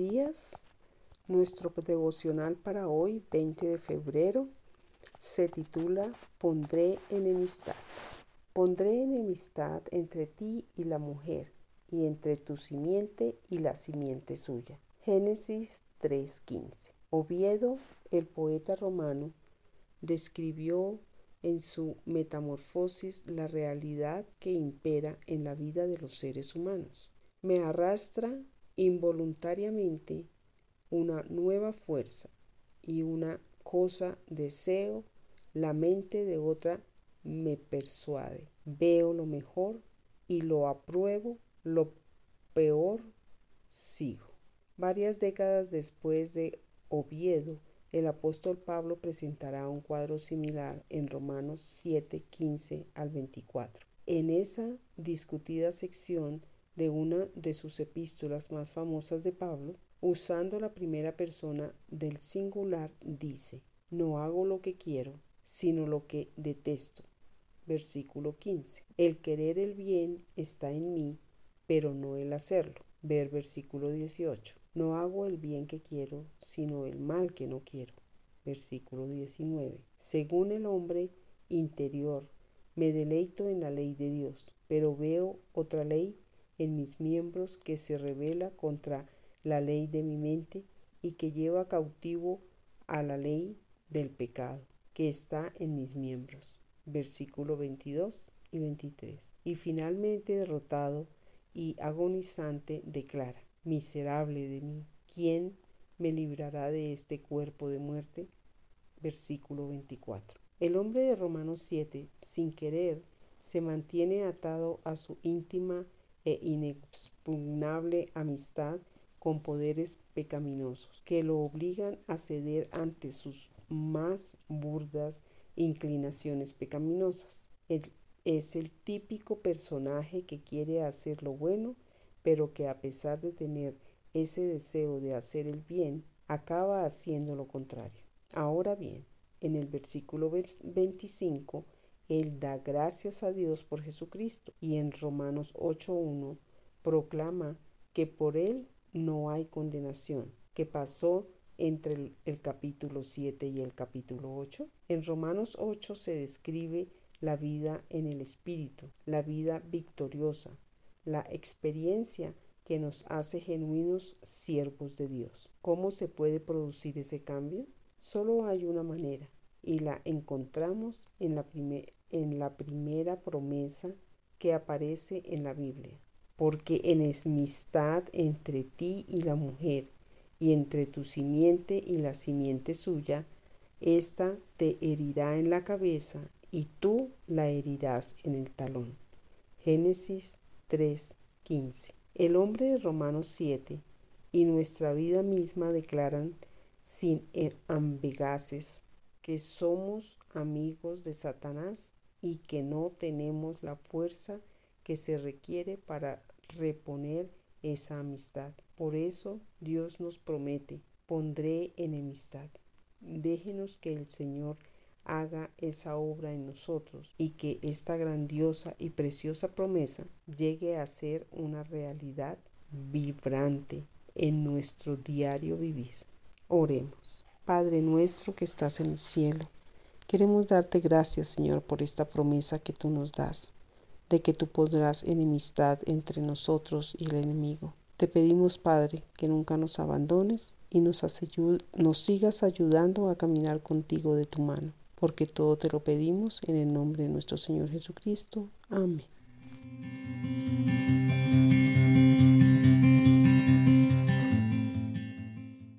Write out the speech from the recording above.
días. Nuestro devocional para hoy, 20 de febrero, se titula Pondré enemistad. Pondré enemistad entre ti y la mujer, y entre tu simiente y la simiente suya. Génesis 3:15. Oviedo, el poeta romano, describió en su Metamorfosis la realidad que impera en la vida de los seres humanos. Me arrastra involuntariamente una nueva fuerza y una cosa deseo, la mente de otra me persuade. Veo lo mejor y lo apruebo, lo peor sigo. Varias décadas después de Oviedo, el apóstol Pablo presentará un cuadro similar en Romanos 7, 15 al 24. En esa discutida sección de una de sus epístolas más famosas de Pablo, usando la primera persona del singular, dice, no hago lo que quiero, sino lo que detesto. Versículo 15. El querer el bien está en mí, pero no el hacerlo. Ver versículo 18. No hago el bien que quiero, sino el mal que no quiero. Versículo 19. Según el hombre interior, me deleito en la ley de Dios, pero veo otra ley en mis miembros que se revela contra la ley de mi mente y que lleva cautivo a la ley del pecado que está en mis miembros. Versículo 22 y 23. Y finalmente derrotado y agonizante declara, miserable de mí, ¿quién me librará de este cuerpo de muerte? Versículo 24. El hombre de Romanos 7, sin querer, se mantiene atado a su íntima e inexpugnable amistad con poderes pecaminosos que lo obligan a ceder ante sus más burdas inclinaciones pecaminosas. Es el típico personaje que quiere hacer lo bueno, pero que a pesar de tener ese deseo de hacer el bien, acaba haciendo lo contrario. Ahora bien, en el versículo 25, él da gracias a Dios por Jesucristo y en Romanos 8.1 proclama que por Él no hay condenación, que pasó entre el, el, capítulo 7 y el capítulo 8. En Romanos 8 se describe la vida en el Espíritu, la vida victoriosa, la experiencia que nos hace genuinos siervos de Dios. ¿Cómo se puede producir ese cambio? Solo hay una manera y la encontramos en la, en la primera promesa que aparece en la Biblia. Porque en enemistad entre ti y la mujer, y entre tu simiente y la simiente suya, ésta te herirá en la cabeza y tú la herirás en el talón. Génesis 3:15. El hombre de Romanos 7 y nuestra vida misma declaran sin ambigases que somos amigos de Satanás y que no tenemos la fuerza que se requiere para reponer esa amistad. Por eso Dios nos promete, pondré enemistad. Déjenos que el Señor haga esa obra en nosotros y que esta grandiosa y preciosa promesa llegue a ser una realidad vibrante en nuestro diario vivir. Oremos. Padre nuestro que estás en el cielo, queremos darte gracias, Señor, por esta promesa que tú nos das, de que tú podrás enemistad entre nosotros y el enemigo. Te pedimos, Padre, que nunca nos abandones y nos, nos sigas ayudando a caminar contigo de tu mano, porque todo te lo pedimos en el nombre de nuestro Señor Jesucristo. Amén.